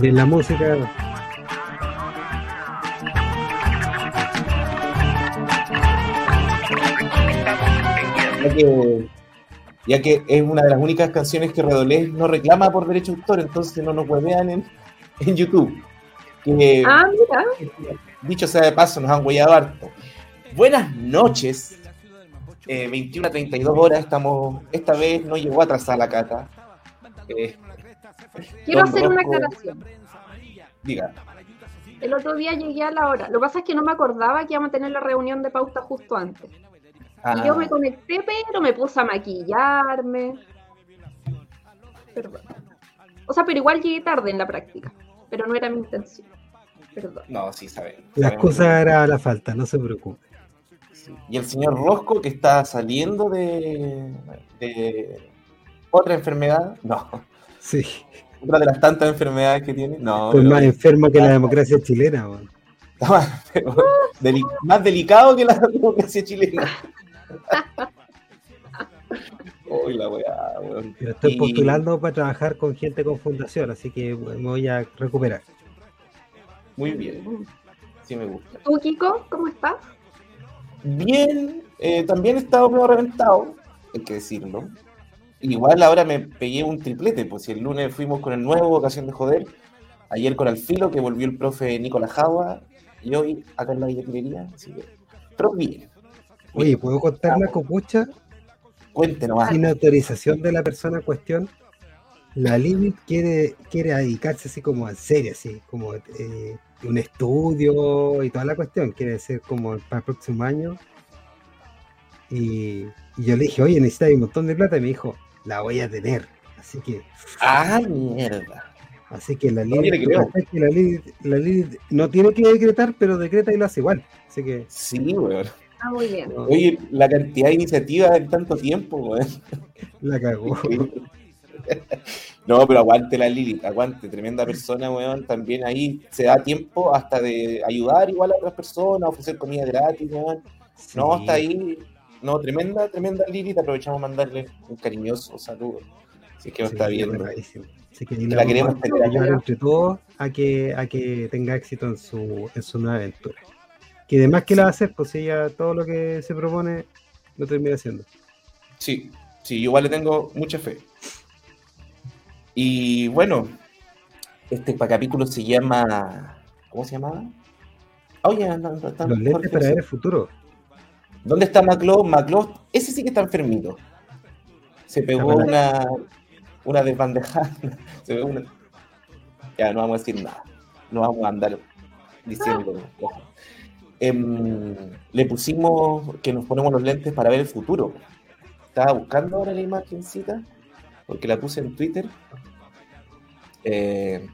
De la música. Ya que, ya que es una de las únicas canciones que Redolés no reclama por derecho de autor, entonces no nos huevean en, en YouTube. Que, Ah, mira. dicho sea de paso, nos han huellado harto. Buenas noches. Eh, 21 a 32 horas, estamos. Esta vez no llegó atrasada la cata. Eh, Quiero Don hacer una aclaración. diga. El otro día llegué a la hora. Lo que pasa es que no me acordaba que íbamos a tener la reunión de pauta justo antes. Ah, Y yo me conecté, pero me puse a maquillarme. Perdón. O sea, pero igual llegué tarde en la práctica. Pero no era mi intención. Perdón. no, sí, saben. La excusa era la falta, no se preocupe. Sí. Y el señor Rosco, que está saliendo de, de otra enfermedad. No, Sí, otra de las tantas enfermedades que tiene. No, estoy pero- más enfermo que la democracia chilena. weón. Está más, pero deli- más delicado que la democracia chilena. Uy, la weá, weón. Pero estoy Y- postulando para trabajar con gente con fundación, así que me voy a recuperar. Muy bien, sí me gusta. ¿Tú, Kiko, cómo estás? Bien, eh, también he estado medio reventado, hay que decirlo. Igual ahora me pegué un triplete, pues si el lunes fuimos con el nuevo Ocasión de Joder, ayer con Alfilo, que volvió el profe Nicolás Jagua, y hoy acá en la billetería, así que... Pero bien, Oye, ¿puedo contar la copucha? cuéntenos. Sin autorización de la persona en cuestión, la Lilith quiere, quiere dedicarse así como en serio, así como eh, un estudio y toda la cuestión, quiere ser como para el próximo año. Y, y yo le dije, oye, necesitas un montón de plata, y me dijo, la voy a tener. Así que, Ah, mierda. así que la No, Lilith, que la Lilith, la Lilith no tiene que decretar, pero decreta y lo hace igual. Así que, Sí, weón. Ah, muy bien. no, Oye, la cantidad de iniciativas en tanto tiempo, weón. la cagó. No, pero aguante la Lilith, aguante, tremenda persona, weón. También ahí se da tiempo hasta de ayudar igual a otras personas, ofrecer comida gratis, weón. No, hasta ahí. No, tremenda, tremenda Lilith. Aprovechamos a mandarle un cariñoso saludo. Si es que Sí, está viendo. bravísimo. Así que La queremos tener ayudar entre todos a que, a que tenga éxito en su, en su nueva aventura. Que además que la va a hacer, pues ella todo lo que se propone lo termina haciendo. Sí, sí, yo igual le tengo mucha fe. Y bueno, este capítulo se llama. ¿Cómo se llamaba? Oye, no, no, está- Los lentes para ver el futuro. ¿Dónde está Macló? Macló, ese sí que está enfermito. Se pegó una, una desbandejada. Se pegó una... Ya, no vamos a decir nada. No vamos a andar diciendo. Em, le pusimos que nos ponemos los lentes para ver el futuro. Estaba buscando ahora la imagencita, porque la puse en Twitter. Eh,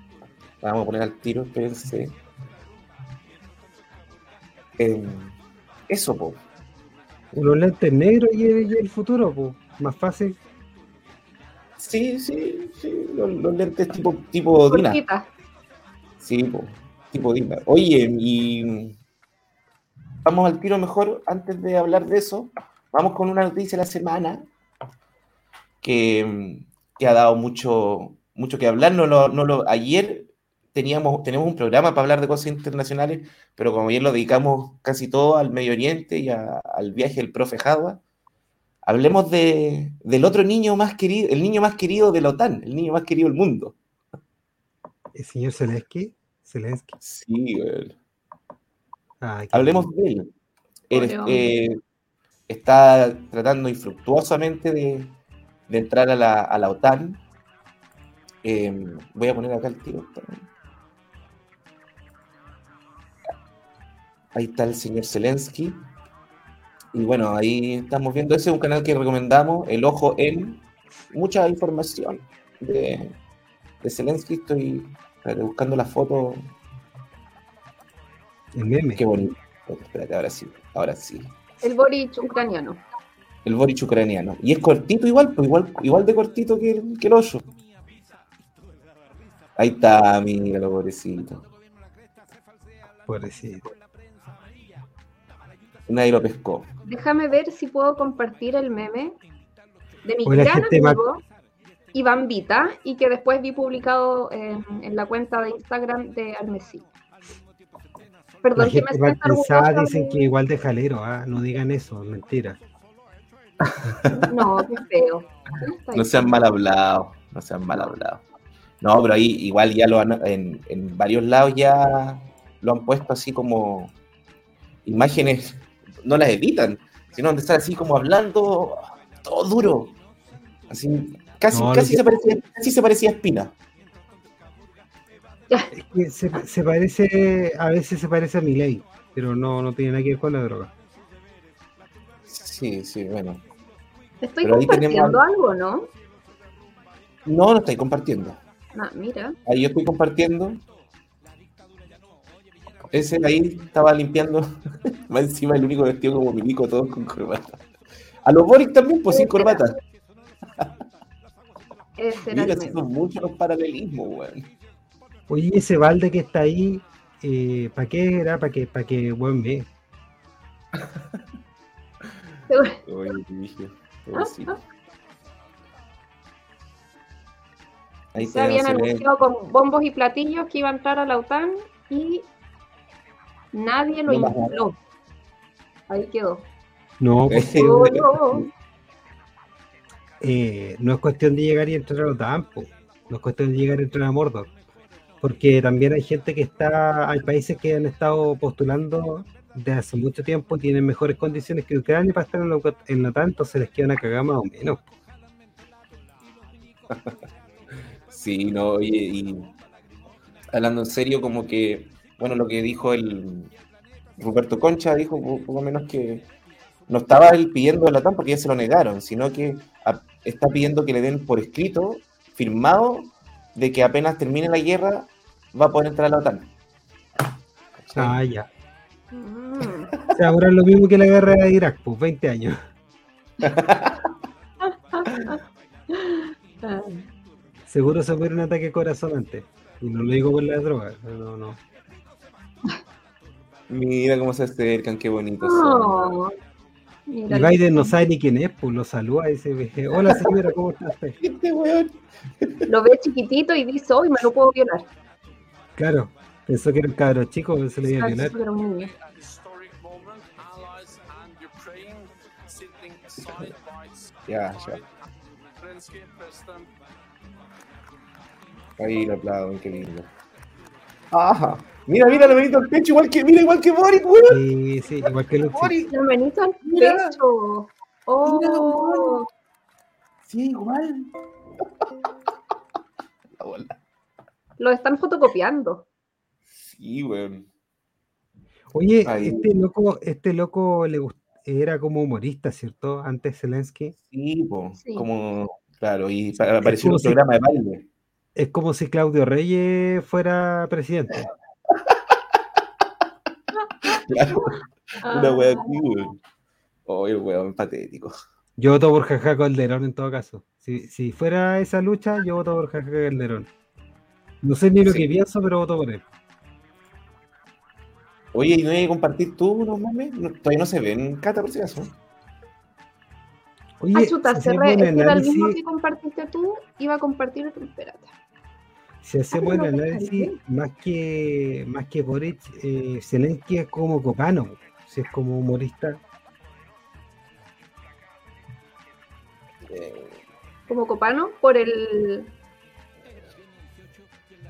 vamos a poner al tiro, espérense. Em, eso, po. Los lentes negros y el, y el futuro, pues más fácil. Sí, sí, sí, los, los lentes tipo, tipo Dina. Sí, po, tipo Dina. Oye, y vamos al tiro mejor, antes de hablar de eso, vamos con una noticia de la semana que, que ha dado mucho, mucho que hablar. No lo, no lo, ayer teníamos, tenemos un programa para hablar de cosas internacionales, pero como ayer lo dedicamos casi todo al Medio Oriente y a- al viaje del profe Jadwa, hablemos de, del otro niño más querido, el niño más querido de la OTAN, el niño más querido del mundo. El señor Zelensky. Zelensky. Sí, güey. Ay, Hablemos lindo. de él. Él eh, está tratando infructuosamente de, de entrar a la, a la OTAN. Eh, voy a poner acá el tiro. Ahí está el señor Zelensky. Y bueno, ahí estamos viendo. Ese es un canal que recomendamos, El Ojo en. Mucha información de, de Zelensky. Estoy buscando la foto. El meme. Qué bonito. Espérate, ahora sí. Ahora sí. El Boric ucraniano. El Boric ucraniano. Y es cortito igual, pues igual, igual de cortito que el, que el oso. Ahí está, mira lo pobrecito. Pobrecito. Nadie lo pescó. Déjame ver si puedo compartir el meme de mi Oye, la gran amigo. y Bambita, y que después vi publicado en, en la cuenta de Instagram de Almesí. Perdón, que me orgullosa dicen que igual de jalero, ¿ah? no digan eso, mentira. No, qué feo. No sean mal hablados, no sean mal hablados. No, pero ahí igual ya lo han, en, en varios lados ya lo han puesto así como imágenes, no las editan, sino donde está así como hablando todo duro. Así, casi, casi, se parecía, casi se parecía a Espina. se, se, parece, a veces se parece a mi ley, pero no, no tiene nada que ver con la droga. Sí, sí, bueno. Estoy compartiendo algo, ¿no? No, no estoy compartiendo. Ah, mira. Ahí yo estoy compartiendo. Ese ahí estaba limpiando. Más encima el único vestido como milico, todos con corbata. A los Boric también, pues sin corbata. Ese Mira, son muchos los paralelismos, weón. Oye, ese balde que está ahí, eh, ¿para qué era? ¿Para qué, para qué buen ve? Oye, dije, pobrecito. Ahí se habían anunciado con bombos y platillos que iba a entrar a la OTAN y nadie lo no Ahí quedó. No, pues, eh, no es cuestión de llegar y entrar a la OTAN, no es cuestión de llegar y entrar a Mordor. Porque también hay gente que está, hay países que han estado postulando de hace mucho tiempo, tienen mejores condiciones que Ucrania para estar en la, en la OTAN, entonces les queda una cagada más o menos. Sí, no, y, hablando en serio, como que, bueno, lo que dijo el Roberto Concha, dijo poco menos que no estaba él pidiendo la OTAN porque ya se lo negaron, sino que está pidiendo que le den por escrito, firmado, de que apenas termine la guerra va a poder entrar a la OTAN. Ah, ya. Mm. O sea, ahora es lo mismo que la guerra de Irak, pues 20 años. Seguro se muere un ataque corazón antes. Y no lo digo por la droga. No, no. Mira cómo se acercan, qué bonito. Oh, y Biden no sabe ni quién es, pues lo saluda y dice, hola señora, ¿cómo está usted? Este weón. Lo ve chiquitito y dice, hoy me lo puedo violar. Claro, pensó que era un cabro chico, se le iba a violar. Ya, ya. Ahí lo aplaudo, qué lindo. Ajá. Mira, mira, lo benito al pecho, igual que, mira, igual que Boris, weón. Sí, sí, igual que Luchi. Lo benito al pecho. Oh. Sí, igual. Lo están fotocopiando. Sí, weón. Oye, este loco, este loco le era como humorista, ¿cierto? Antes Zelensky. Sí, po, como, claro, y apareció en un programa de baile. Es como si Claudio Reyes fuera presidente. Claro, una wea así, weón. Oh, el weón patético. Yo voto por Jaja Calderón en todo caso. Si, si fuera esa lucha, yo voto por Jaja Calderón. No sé ni lo que pienso, pero voto por él. Oye, ¿y no hay que compartir tú unos memes? todavía no se ven, Cata, por si acaso. Oye, Ayuta, si cerré, este era el mismo que compartiste tú, iba a compartir otro, espérate. Si hacemos el análisis, más que más que Boric, eh, Zelensky es como Copano, si es como humorista. Como Copano, por el,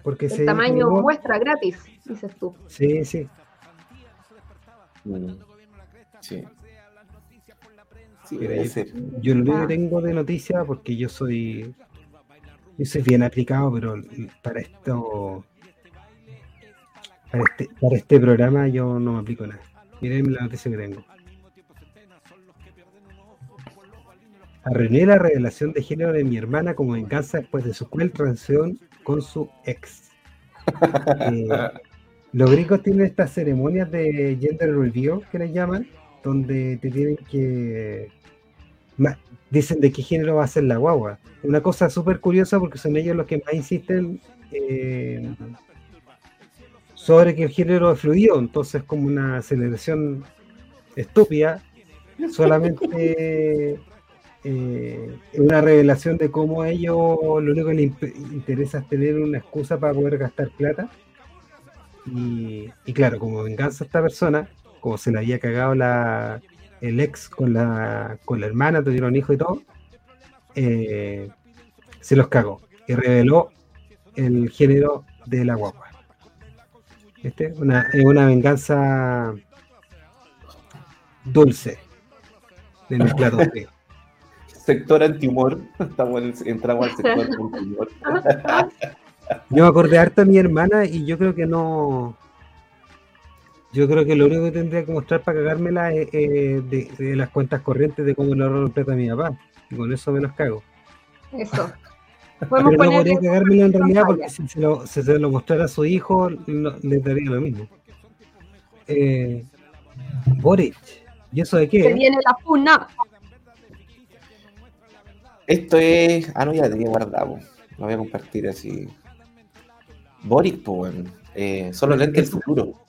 Porque el tamaño muestra gratis, dices tú. Sí, sí. Mm. Sí. sí yo, lo que tengo de noticia, porque yo soy yo soy bien aplicado, pero para esto para este, para este programa yo no me aplico nada. Miren la noticia que tengo. Arruiné la revelación de género de mi hermana como venganza después de su cruel transición con su ex. Eh, los gringos tienen estas ceremonias de gender review que les llaman, donde te tienen que. Dicen de qué género va a ser la guagua. Una cosa súper curiosa porque son ellos los que más insisten eh, sobre que el género es fluido, entonces como una celebración estúpida, solamente eh, una revelación de cómo ellos lo único que les interesa es tener una excusa para poder gastar plata. Y, claro, como venganza a esta persona, como se le había cagado la, el ex con la, con la hermana, tuvieron hijo y todo, eh, se los cagó y reveló el género de la guagua. Este, una, es una venganza dulce en el plato frío. sector antihumor. Estamos entramos al sector antihumor. Yo me acordé harto de mi hermana y yo creo que no. Yo creo que lo único que tendría que mostrar para cagármela es de, las cuentas corrientes de cómo le ahorro plata a mi papá. Y con eso me los cago. Eso. Pero no podría cagármela en realidad porque si se lo, se lo mostrara a su hijo, le daría lo mismo. Eh, Boric. ¿Y eso de qué? Se viene la puna. Esto es. Ah, no, ya tenía guardado. Lo voy a compartir así. Boric, pues, eh, solo lente del futuro.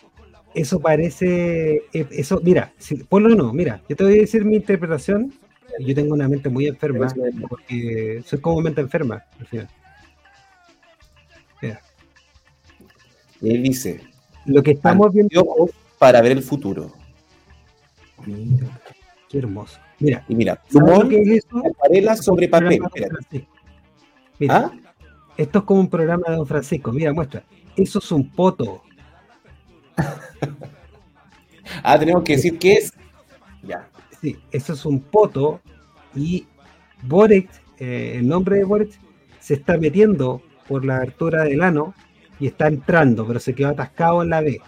Eso parece. Eh, eso, mira, si, ponlo no, mira, yo te voy a decir mi interpretación. Yo tengo una mente muy enferma, porque soy como mente enferma, al final. Mira. Y él dice: Lo que estamos viendo. Para ver el futuro. Mira, qué hermoso. Mira, y mira, humor es eso? sobre papel. Mira, ¿Ah? esto es como un programa de Don Francisco. Mira, muestra. Eso es un poto. ah, tenemos que decir qué es. Ya. Sí, eso es un poto y Boric, eh, el nombre de Boric, se está metiendo por la abertura del ano y está entrando, pero se quedó atascado en la B.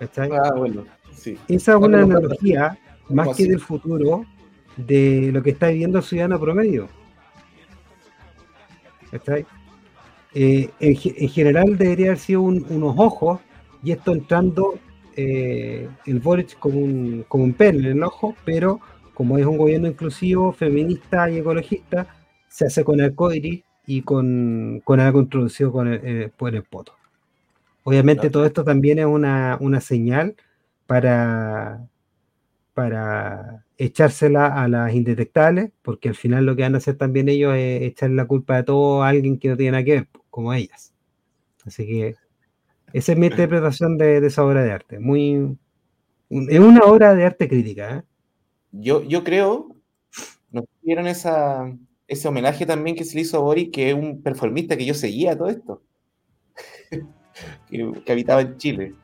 Ah, bueno, sí. Esa es una analogía, más que del futuro, de lo que está viviendo el ciudadano promedio. ¿Está eh, en, general debería haber sido unos ojos y esto entrando eh, el Boric como un, como un pen en el ojo, pero como es un gobierno inclusivo, feminista y ecologista, se hace con el coiris y con, con algo introducido con el, eh, por el poto. Obviamente todo esto también es una, una señal para, para echársela a las indetectables, porque al final lo que van a hacer también ellos es echarle la culpa de todo a alguien que no tiene nada que ver, como ellas. Así que esa es mi interpretación de, esa obra de arte. Muy, es una obra de arte crítica. ¿eh? Yo, yo creo, nos dieron esa, ese homenaje también que se le hizo a Boris, que es un performista que yo seguía todo esto, que, habitaba en Chile,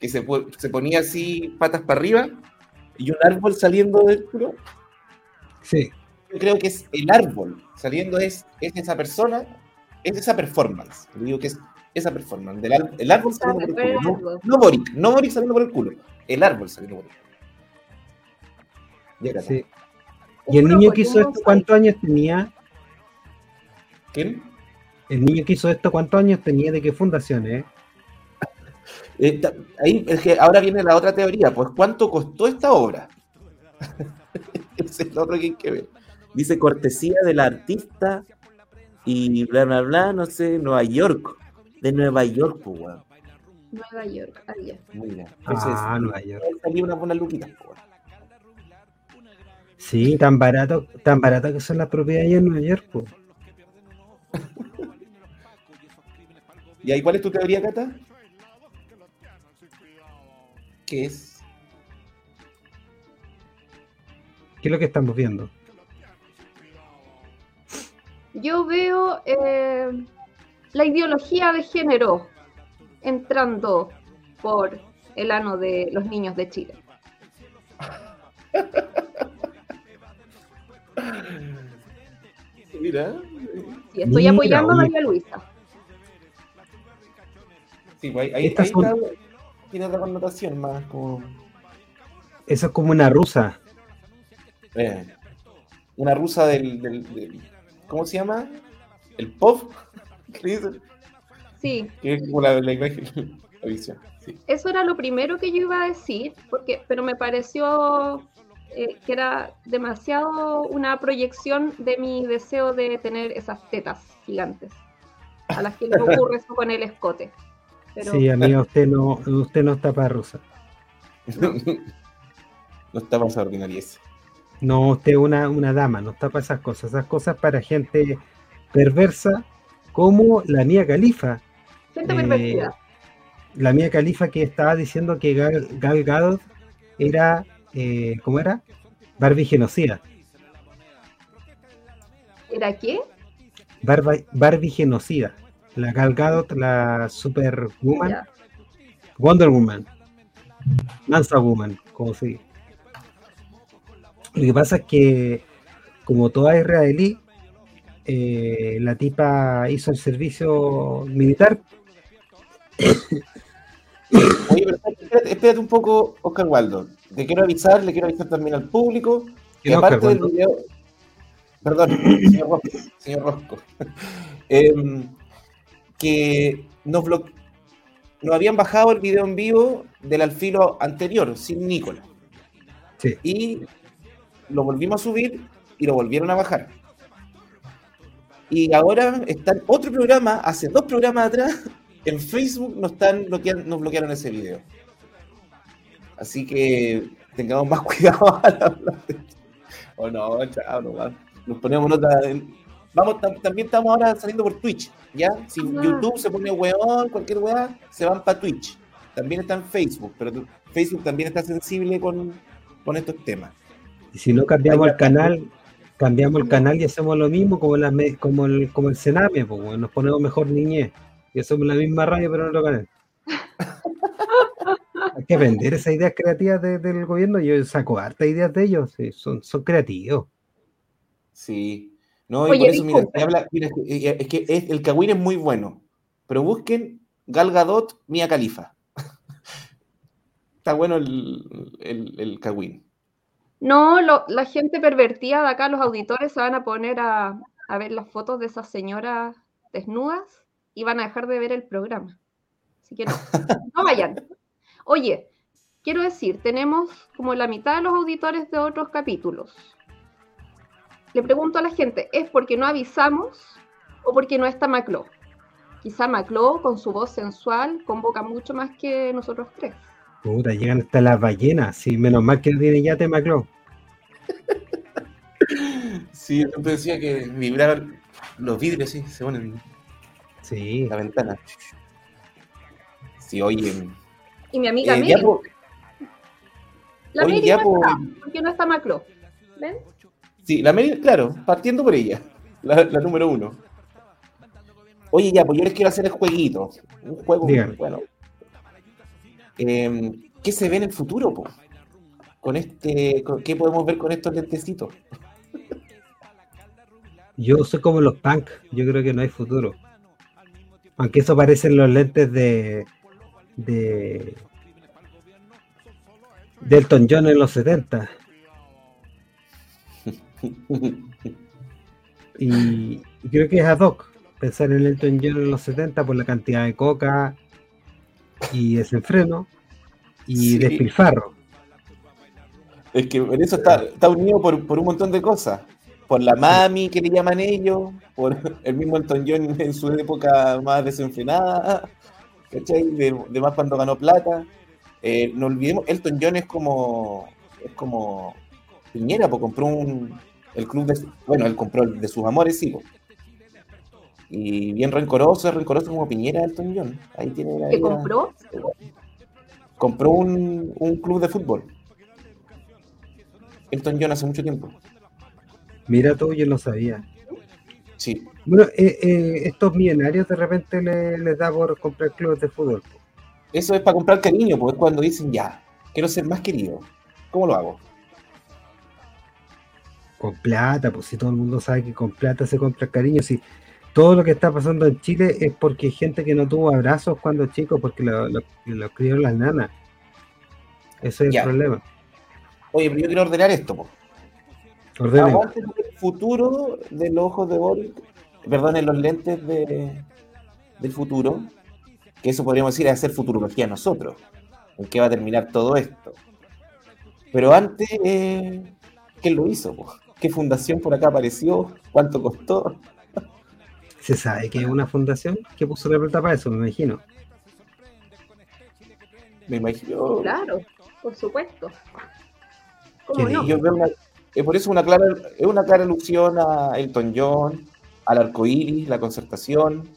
que se, se ponía así patas para arriba y un árbol saliendo del culo. Sí. Yo creo que es el árbol saliendo, es, es esa persona, es esa performance. Yo digo que es esa performance. Del, el árbol saliendo por el culo. No, Boric, no Boric saliendo por el culo. El árbol saliendo por el culo. Sí. ¿Y el niño que hizo esto cuántos años tenía? ¿Quién? El niño que hizo esto cuántos años tenía, de qué fundación, eh? Eh, ahí, es que ahora viene la otra teoría, pues ¿cuánto costó esta obra? Ese es lo otro que hay que ver. Dice cortesía del artista y bla, bla, bla, no sé, Nueva York. De Nueva York, pues, weón. Nueva York, allá. ah, Nueva York. Salía una buena luquita, pues. Sí, tan barato, tan barato que son las propiedades en Nueva York, pues. ¿Y ahí cuál es tu teoría, Cata? ¿Qué es? ¿Qué es lo que estamos viendo? Yo veo eh, la ideología de género entrando por el ano de los niños de Chile. Mira. Sí, estoy apoyando a María Luisa. Sí, pues ahí, ahí, está, tiene otra connotación más como. Eso es como una rusa. Eh, una rusa del, ¿Cómo se llama? ¿El pop? ¿Qué Sí. Que es como la, imagen, la visión. Eso era lo primero que yo iba a decir, porque, pero me pareció eh, que era demasiado una proyección de mi deseo de tener esas tetas gigantes, a las que le ocurre eso con el escote. Sí, amigo, usted no, usted no está para rusa. No, está para ese. No, usted es una, una dama, no está para esas cosas. Esas cosas para gente perversa como la mía Califa. Eh, pervertida. La mía Califa que estaba diciendo que Gal, Gal Gadot era, eh, ¿cómo era? Barbie genocida. ¿Era qué? Barba- Barbie genocida. La Gal Gadot, la Superwoman. Wonder Woman, Mansa Woman, como se dice. Lo que pasa es que, como toda israelí, eh, la tipa hizo el servicio militar. Oye, pero espérate, espérate un poco, Oscar Waldo. Te quiero avisar, le quiero avisar también al público que ¿Quién, aparte Oscar del Waldo? video. Perdón, señor Rosco. Señor Rosco. Em, que nos, blo- nos habían bajado el video en vivo del alfilo anterior, sin Nicolás. Sí. Y lo volvimos a subir y lo volvieron a bajar. Y ahora está en otro programa, hace dos programas atrás, en Facebook nos, están bloqueando, nos bloquearon ese video. Así que tengamos más cuidado al hablar de esto. O no, chao, no. Nos ponemos nota. en- Vamos, tam- también estamos ahora saliendo por Twitch, ¿ya? Si Ajá. YouTube se pone weón, cualquier weá, se van para Twitch. También está en Facebook, pero Facebook también está sensible con, con estos temas. Y si no cambiamos el canal, cambiamos el canal y hacemos lo mismo como, las me- como, el, como el Sename, pues, bueno, nos ponemos mejor niñez. Y hacemos la misma radio, pero en otro canal. Hay que vender esas ideas creativas de- del gobierno. Yo saco hartas ideas de ellos. sí, son, son creativos. Sí. No, y Oye, por eso, mira, habla- mira, eh, es que es- el Kawin es muy bueno. Pero busquen Gal Gadot, Mia Khalifa. Está bueno el, el, el Kawin. No, lo- la gente pervertida de acá, los auditores, se van a poner a, a ver las fotos de esas señoras desnudas y van a dejar de ver el programa. Así que no, no vayan. Oye, quiero decir, tenemos como la mitad de los auditores de otros capítulos. Le pregunto a la gente, ¿es porque no avisamos o porque no está Macló? Quizá Macló, con su voz sensual, convoca mucho más que nosotros tres. Puta, llegan hasta las ballenas. Sí, menos mal que no tiene yate Macló. Sí, yo siempre decía que vibraban los vidrios, sí, se ponen en Sí. la ventana. Sí, oye. Y mi amiga eh, Mary, po- la Mary no po- está, porque no está Macló. ¿Ven? Sí, la Mary, claro, partiendo por ella, la, la número uno. Oye, ya, pues yo les quiero hacer el jueguito. Un juego, Dígame. bueno. Eh, ¿Qué se ve en el futuro, po? Con este, con- ¿qué podemos ver con estos lentecitos? Yo soy como los punk. Yo creo que no hay futuro. Aunque eso parecen los lentes de. de. de Elton John en los 70. Y, y creo que es ad hoc pensar en Elton John en los 70 por la cantidad de coca y desenfreno y Sí. despilfarro. Es que en eso está, está unido por, por un montón de cosas. Por la mami que le llaman ellos, por el mismo Elton John en su época más desenfrenada, ¿cachai? De, de más cuando ganó plata. Eh, no olvidemos, Elton John es como, es como Piñera, pues compró un, el club de, bueno, él compró el de sus amores, sí, po. Y bien rencoroso, es rencoroso como Piñera Elton John. Ahí tiene la ¿Que compró? Compró un, un club de fútbol. Elton John hace mucho tiempo. Mira tú, yo no sabía. Sí, Bueno, eh, eh, estos millonarios de repente le- les da por comprar clubes de fútbol. Eso es para comprar cariño, pues es cuando dicen ya, quiero ser más querido. ¿Cómo lo hago? Con plata, pues si todo el mundo sabe que con plata se compra cariño, si todo lo que está pasando en Chile es porque hay gente que no tuvo abrazos cuando chico, porque lo, lo, lo criaron las nanas. Ese es Ya. el problema. Oye, pero yo quiero ordenar esto. Aguante el futuro de los ojos de Boric, perdón, en los lentes de, del futuro, que eso podríamos decir es hacer futurología nosotros, en qué va a terminar todo esto. Pero antes, eh, ¿quién lo hizo? po? ¿Qué fundación por acá apareció? ¿Cuánto costó? ¿Se sabe que es una fundación que puso la plata para eso? Me imagino. Me imagino. Claro, por supuesto. ¿Cómo no? Yo veo una, es por eso una clara, es una clara alusión a Elton John, al arco iris, la concertación.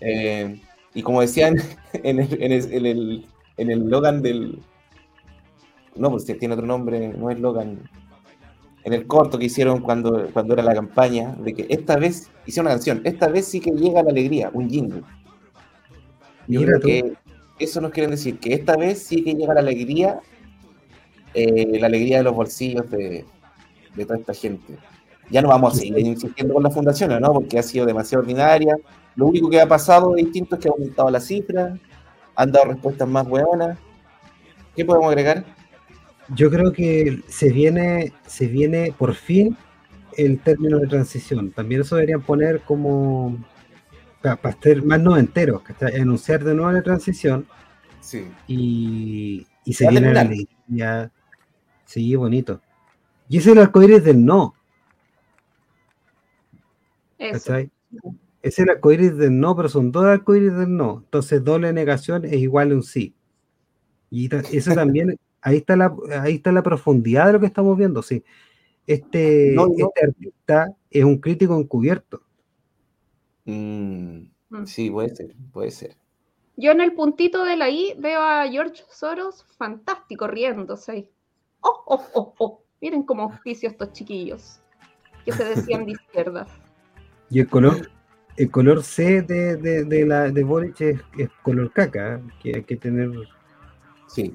Eh, y como decían en el, en, el, en, el, en el Logan del. No, pues tiene otro nombre, no es Logan. En el corto que hicieron cuando, cuando era la campaña, de que esta vez, hicieron una canción, esta vez sí que llega la alegría, un jingle. Yo creo que eso nos quieren decir, que esta vez sí que llega la alegría, eh, la alegría de los bolsillos de, de toda esta gente. Ya no vamos a seguir insistiendo con las fundaciones, ¿no? Porque ha sido demasiado ordinaria. Lo único que ha pasado de distinto es que ha aumentado la cifra, han dado respuestas más buenas. ¿Qué podemos agregar? Yo creo que se viene, se viene por fin el término de transición. También eso deberían poner como para, ser más noventeros, anunciar de nuevo la transición. Sí. Y, y se viene la alegría. Sí, bonito. Y ese es el arcoíris del no. ¿Cachai? Es el arcoíris del no, pero son dos arcoíris del no. Entonces, doble negación es igual a un sí. Y eso también, ahí está la, ahí está la profundidad de lo que estamos viendo. Sí. Este, este artista es un crítico encubierto. Mm, sí, puede ser, puede ser. Yo en el puntito de la I veo a George Soros fantástico riéndose. Oh, oh, oh, oh. Miren cómo oficio estos chiquillos que se decían de izquierda. Y el color, el color C de, de, la de Boric es, color caca, ¿eh? que hay que tener. Sí,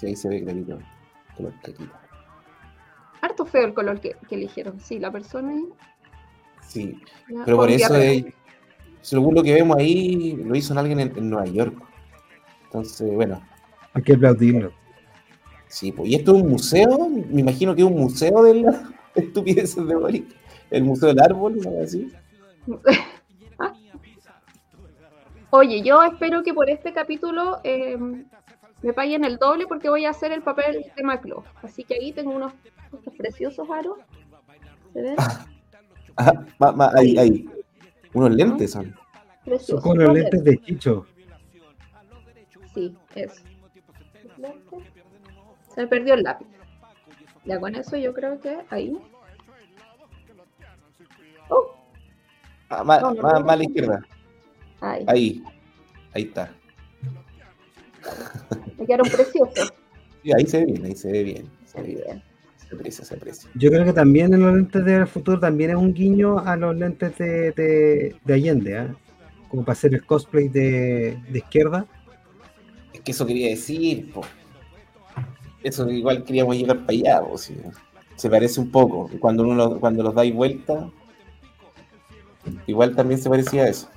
sí, ahí se ve clarito. Color caquita. Harto feo el color que, eligieron. Sí, la persona. Sí, pero por eso, según lo que vemos ahí, lo hizo alguien en, Nueva York. Entonces, bueno. Hay que aplaudirlo. Sí, pues, y esto es un museo, me imagino que es un museo de las estupideces de Boric, el museo del árbol, ¿no? así. Oye, yo espero que por este capítulo eh, me paguen el doble porque voy a hacer el papel de Maclo. Así que ahí tengo unos, preciosos aros. ¿Se ven? Ah, ahí, ahí. Unos lentes son. Son como los lentes de Chicho. Sí, eso. Se me perdió el lápiz. Ya con eso yo creo que ahí. Oh. Ah, más, a la izquierda. Ahí. Ahí, ahí está. Me quedaron preciosos. Sí, ahí se ve bien, ahí se ve bien. Se ve bien. Se aprecia, se aprecia. Yo creo que también en los lentes del futuro también es un guiño a los lentes de, de, de Allende, ¿eh? como para hacer el cosplay de, de izquierda. Es que eso quería decir, po eso igual queríamos llegar para allá, o se parece un poco. Cuando uno cuando los dais vuelta, igual también se parecía a eso.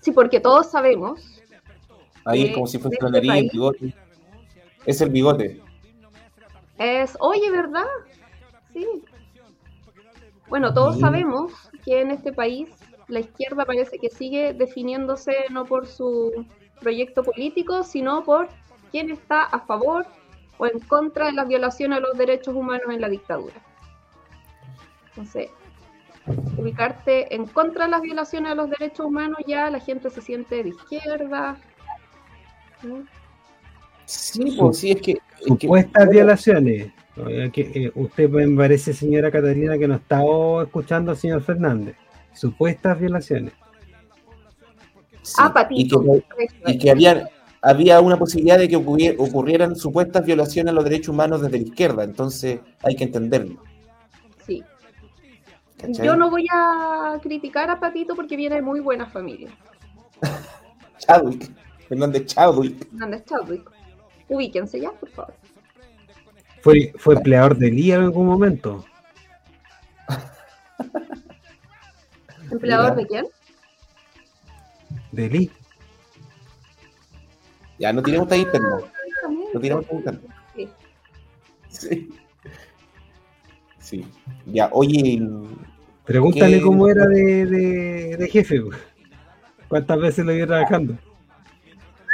Sí, porque todos sabemos. Ahí es como si fuese nariz, el bigote. Es el bigote. Es, oye, ¿verdad? Sí. Bueno, todos sabemos que en este país la izquierda parece que sigue definiéndose no por su proyecto político, sino por quién está a favor o en contra de las violaciones a los derechos humanos en la dictadura. Entonces, ubicarte en contra de las violaciones a los derechos humanos ya la gente se siente de izquierda. Sí, pues sí, es que... Supuestas violaciones. Usted me parece, señora Catalina, que no está escuchando al señor Fernández. Supuestas violaciones. ah, Patito. Y que, había, había una posibilidad de que ocurrieran supuestas violaciones a los derechos humanos desde la izquierda, entonces hay que entenderlo. Sí. Yo no voy a criticar a Patito porque viene de muy buena familia. Chadwick, Fernández Chadwick. Fernández Chadwick. Ubíquense ya, por favor. ¿Fue, fue empleador de Lee en algún momento? ¿Empleador de quién? De Lee. Ya, no tiremos tan interno. No tiremos tan interno. Sí. Sí. Ya, oye. Pregúntale cómo era de, de, de, jefe. ¿Cuántas veces lo iba trabajando?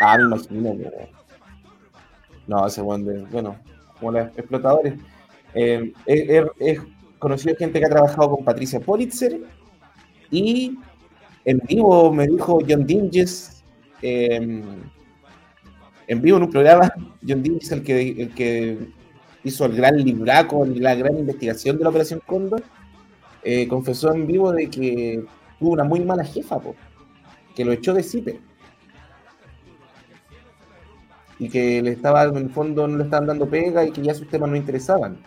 Ah, me imagino. No, ese buen de. Bueno, como los explotadores. Eh, es, conocido gente que ha trabajado con Patricia Politzer y en vivo me dijo John Dinges. Eh, en vivo en un programa, John Dean es el que, el que hizo el gran libraco, la gran investigación de la Operación Cóndor, eh, confesó en vivo de que tuvo una muy mala jefa, que lo echó de CIPE. Y que le estaba, en el fondo, no le estaban dando pega y que ya sus temas no interesaban.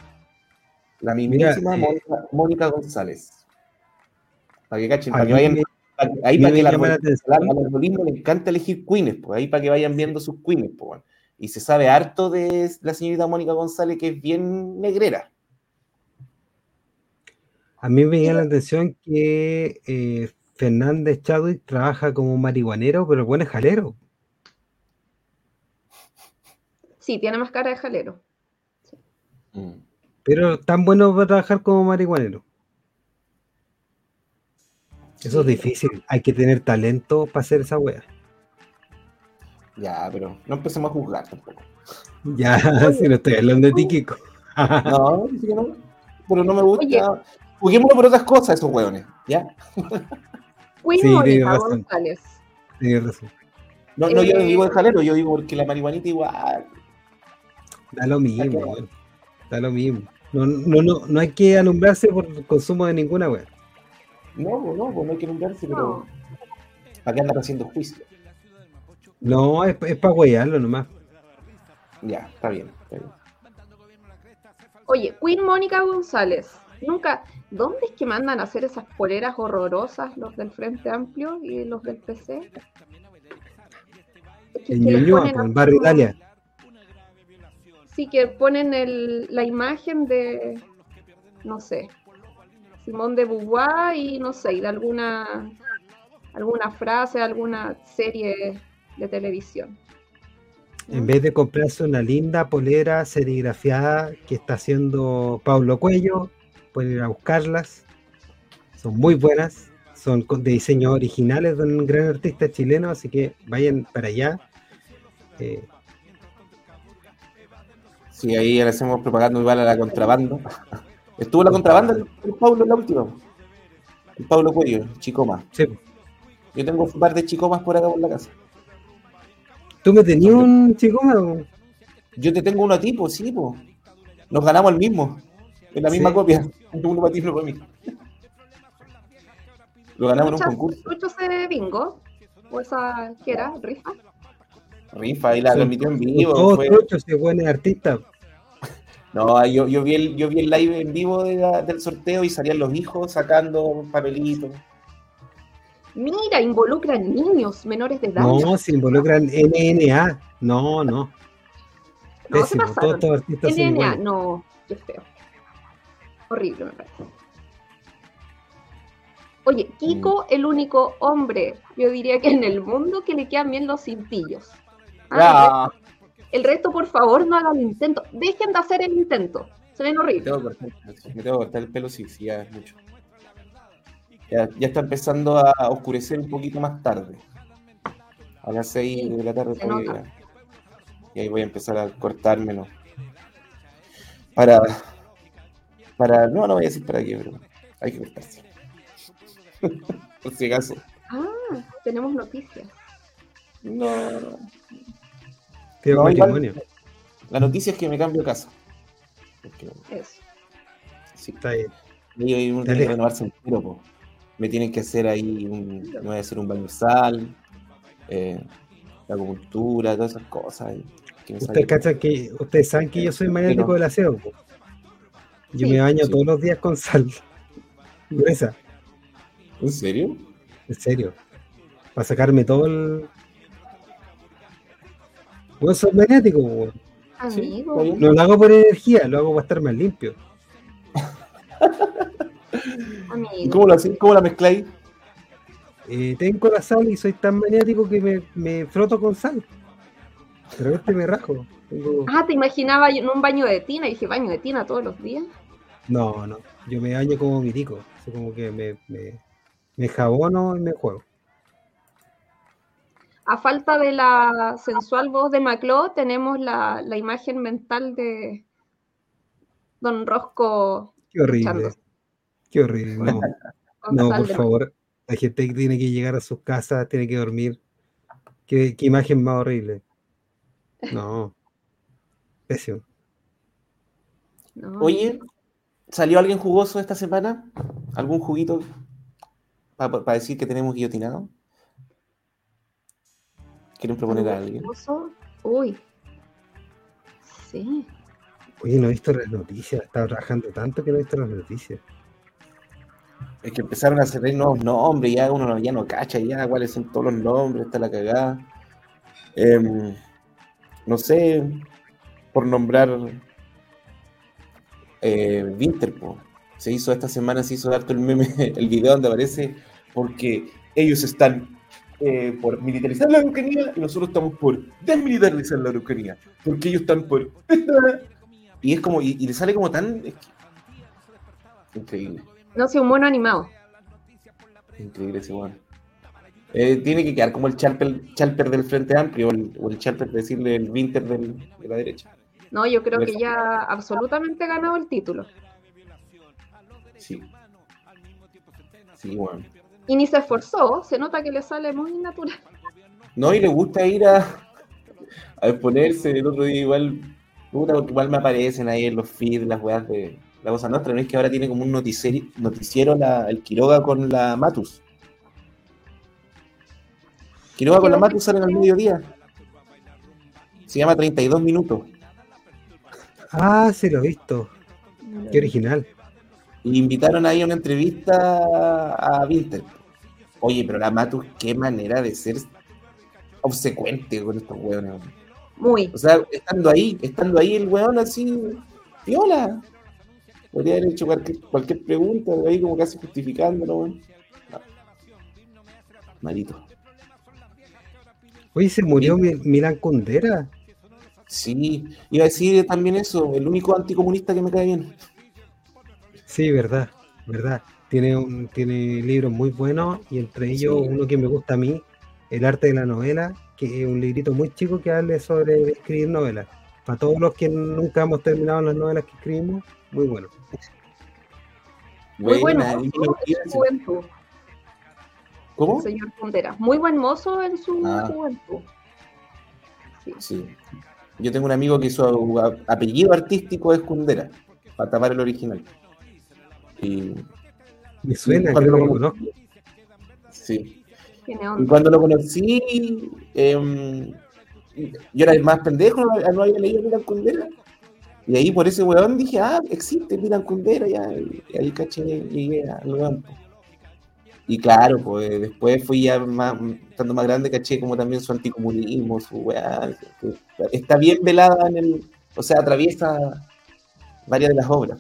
La mismísima Mira, eh, Mónica, Mónica González. Para que cachen, para que vayan. me- Ahí para que la, la atención. algoritmo le encanta elegir queens, pues ahí para que vayan viendo sus queens, pues. bueno. Y se sabe harto de la señorita Mónica González, que es bien negrera. A mí me llama la atención que eh, Fernández Chadwick trabaja como marihuanero, pero el buen es jalero. Sí, tiene más cara de jalero. Pero tan bueno para trabajar como marihuanero. Eso es difícil. Hay que tener talento para hacer esa wea. Ya, pero no empecemos a juzgar tampoco. Ya, si no estoy hablando de ti, Kiko. No, sí que no. Pero no me gusta. Oye. Juguémoslo por otras cosas, esos hueones, ¿ya? Sí, Mónica. González. Tienes razón. No, no, yo Eh. digo de jalero, yo digo porque la marihuanita igual. Da lo mismo. Da lo mismo. No, no, no, no hay que alumbrarse por consumo de ninguna wea. No, no, pues no hay que nombrarse, pero No. ¿para qué andar haciendo juicio? No, es, es para huearlo nomás. Ya, está bien. Está bien. Oye, Queen Mónica González. Nunca. ¿Dónde es que mandan a hacer esas poleras horrorosas los del Frente Amplio y los del PC? Es que- En Ñuñoa, así barrio Italia. Sí, que ponen el, la imagen de, no sé, Simón de Beauvoir y no sé, y de alguna, alguna frase, alguna serie de televisión. En vez de comprarse una linda polera serigrafiada que está haciendo Pablo Cuello, pueden ir a buscarlas. Son muy buenas, son de diseños originales de un gran artista chileno, así que vayan para allá. Eh, Sí, ahí le hacemos propaganda igual a la contrabanda. Estuvo la contrabanda el, el Pablo en la última. El Pablo Cuello, el Chicoma. sí. Yo tengo un par de chicomas por acá por la casa. ¿Tú me tenías un chico más? Yo te tengo uno a ti, pues sí, pues. Nos ganamos el mismo. En la misma Sí. copia. Uno para ti, uno para mí. Lo ganamos en un concurso. ese bingo, o esa, ¿qué era? ¿Rifa? Rifa, ahí la transmitió en vivo. todos fue- truchos, ese buen es artista. No, yo, yo, vi el, yo vi el live en vivo de la- del sorteo y salían los hijos sacando papelitos. Mira, involucran niños menores de edad. No, se involucran NNA. No, no. No, se Pésimo. Todos estos artistas son NNA, no, qué feo. Horrible, me parece. Oye, Kiko, Mm. el único hombre, yo diría que en el mundo que le quedan bien los cintillos. Ah, Ah, El resto, por favor, no hagan el intento. Dejen de hacer el intento. Se ven horribles. me tengo que cortar el pelo, sí, sí, ya es mucho. Ya, ya está empezando a oscurecer un poquito más tarde. A las 6 de la tarde todavía. Y ahí voy a empezar a cortármelo. Para. Para. No, no voy a decir para qué, pero hay que cortarse. Por si acaso. Ah, tenemos noticias. No. Qué No, igual- matrimonio. La noticia es que me cambio de casa. Porque, Eso. sí, Está bien. ahí hay uno tiene que renovarse entero, po. Me tienen que hacer ahí un. Me voy a hacer un baño sal. Eh, la acupuntura, todas esas cosas. Ustedes cachan que, ustedes saben que yo soy maniático no. del aseo. po. Yo Sí. me baño Sí. todos los días con sal. Gruesa, ¿En serio? en serio. Para sacarme todo el. Bueno, soy maniático, weón. Sí. No lo hago por energía, lo hago para estar más limpio. ¿Y amigo. cómo, lo hacéis? ¿Cómo la mezcláis? Eh, tengo la sal y soy tan maniático que me, me froto con sal. De repente me rajo. Tengo- Ah, te imaginaba yo en un baño de tina y dije, baño de tina todos los días. No, no. Yo me baño como mi tico. Así como que me, me, me jabono y me juego. A falta de la sensual voz de Macló, tenemos la, la imagen mental de Don Rosco Qué horrible. Qué horrible. No, no por favor. La gente que tiene que llegar a sus casas, tiene que dormir. Qué, qué imagen más horrible. No. Pésimo. No, Oye, ¿salió alguien jugoso esta semana? ¿Algún juguito para decir que tenemos guillotinado? ¿Quieren proponer a alguien? famoso, Uy. Sí. Oye, no he visto las noticias. He estado trabajando tanto que no he visto las noticias. Es que empezaron a hacer nuevos nombres, ya uno no- ya no cacha ya cuáles son todos los nombres, está la cagada. Em, no sé, por nombrar eh, Winterpo. Se hizo esta semana, se hizo harto el meme, el video donde aparece porque ellos están eh, por militarizar la Araucanía y nosotros estamos por desmilitarizar la Araucanía. Porque ellos están por... Y es como, y, y le sale como tan... es que- Increíble. No sé, un mono animado. Increíble ese weón. Eh, tiene que quedar como el Chalper, Chalper del Frente Amplio o el, o el Chalper, decirle el Winter del- de la derecha. No, yo creo que ya absolutamente ganado el título. Sí. Sí, weón. Y ni se esforzó, se nota que le sale muy natural. No, y le gusta ir a, a exponerse. El otro día igual, puta, porque igual me aparecen ahí en los feeds las weas de la cosa nuestra. No es que ahora tiene como un noticiero, noticiero la- el Quiroga con la Matus. Quiroga con la Matus salen al mediodía. Se llama 32 minutos. Ah, sí, lo he visto. Qué original. Y invitaron ahí a una entrevista a Winter. Oye, pero la Matus, qué manera de ser obsecuente con estos weones. Muy. O sea, estando ahí, estando ahí el weón así, viola. Podría haber hecho cualquier, cualquier pregunta, ahí como casi justificándolo, weón. No. Malito. Oye, se murió Mi- Milan Kundera. Sí, iba a decir también eso, el único anticomunista que me cae bien. Sí, verdad, verdad. Tiene, un, tiene libros muy buenos y entre ellos Sí. uno que me gusta a mí, El arte de la novela, que es un librito muy chico que hable sobre escribir novelas. Para todos los que nunca hemos terminado las novelas que escribimos, muy bueno. Muy buen Buena, mozo y en su juventud, ¿Cómo? el señor Pondera. Muy buen mozo en su Ah. juventud. Sí. Sí. Yo tengo un amigo que su apellido artístico es Kundera, para tapar el original. Y Me suena, Cuando lo conozco. sí. Y cuando lo conocí, em, yo era el más pendejo, no, había leído Milan Kundera. Y ahí por ese weón dije, ah, existe Milan Kundera, ya. Y ahí caché, llegué al weón. Y claro, pues después fui ya más, estando más grande, caché como también su anticomunismo, su weá. Está bien velada en el. O sea, atraviesa varias de las obras.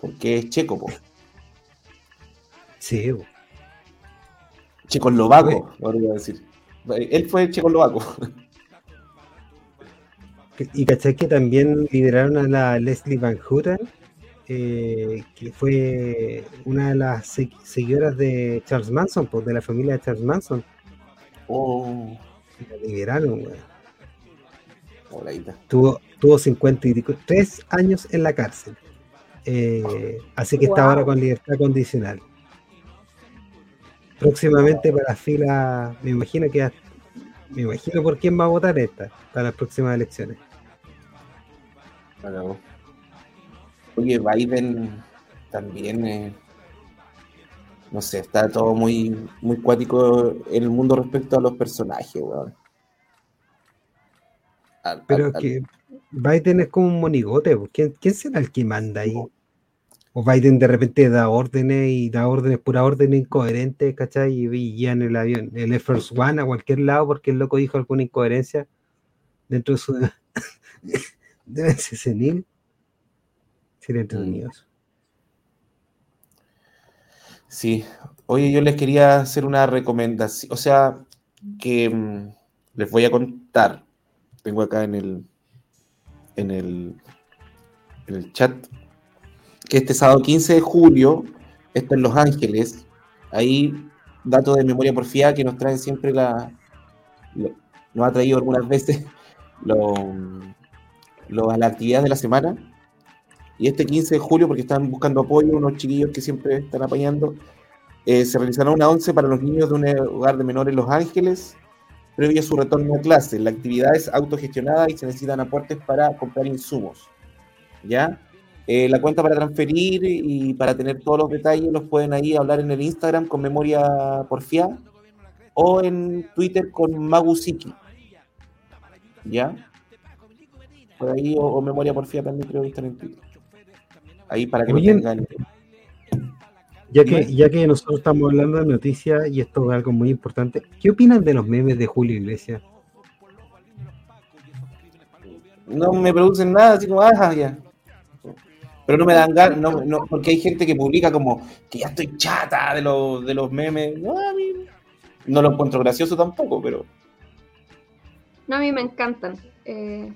Porque es checo, po. Sí, bo. Checoslovaco, podría decir. Él fue checoslovaco. y cachai que también lideraron a la Leslie Van Houten, eh, que fue una de las se- seguidoras de Charles Manson, pues, de la familia de Charles Manson. Oh, La liberaron, voladita. Tuvo, tuvo 53 años en la cárcel. Eh, así que está ahora con libertad condicional. Próximamente para la fila, me imagino que me imagino por quién va a votar esta para las próximas elecciones. Oye, Biden también, eh, no sé, está todo muy, muy cuático en el mundo respecto a los personajes, weón. Al- Pero al- es que Biden es como un monigote, pues, ¿quién, quién será el que manda ahí? O Biden de repente da órdenes y da órdenes, pura orden incoherente, ¿cachai? Y, y guían el avión, el Air Force One a cualquier lado porque el loco dijo alguna incoherencia dentro de su debe ser senil. Sería entretenido. eso. Sí, oye, yo les quería hacer una recomendación, o sea, que mm, les voy a contar. Tengo acá en el, en el, en el chat que este sábado 15 de julio, esto en Los Ángeles, hay datos de memoria porfiada que nos traen siempre la, nos ha traído algunas veces lo, lo- a la actividad de la semana. Y este 15 de julio, porque están buscando apoyo, unos chiquillos que siempre están apañando, eh, se realizará una once para los niños de un hogar de menores en Los Ángeles, previo a su retorno a clase. La actividad es autogestionada y se necesitan aportes para comprar insumos. ¿Ya? Eh, la cuenta para transferir y para tener todos los detalles los pueden ahí hablar en el Instagram con memoria porfía o en Twitter con Magusiki. ¿Ya? Por ahí, o, o memoria porfía también creo que están en Twitter. Ahí para que Oye, lo tengan. Ya que, ya que nosotros estamos hablando de noticias y esto es algo muy importante, ¿qué opinan de los memes de Julio Iglesias? no me producen nada, así como, ah, ya. Pero no me dan ganas, no, no, porque hay gente que publica como que ya estoy chata de, los de los memes. No, a mí no lo encuentro gracioso tampoco, pero No, a mí me encantan. Eh,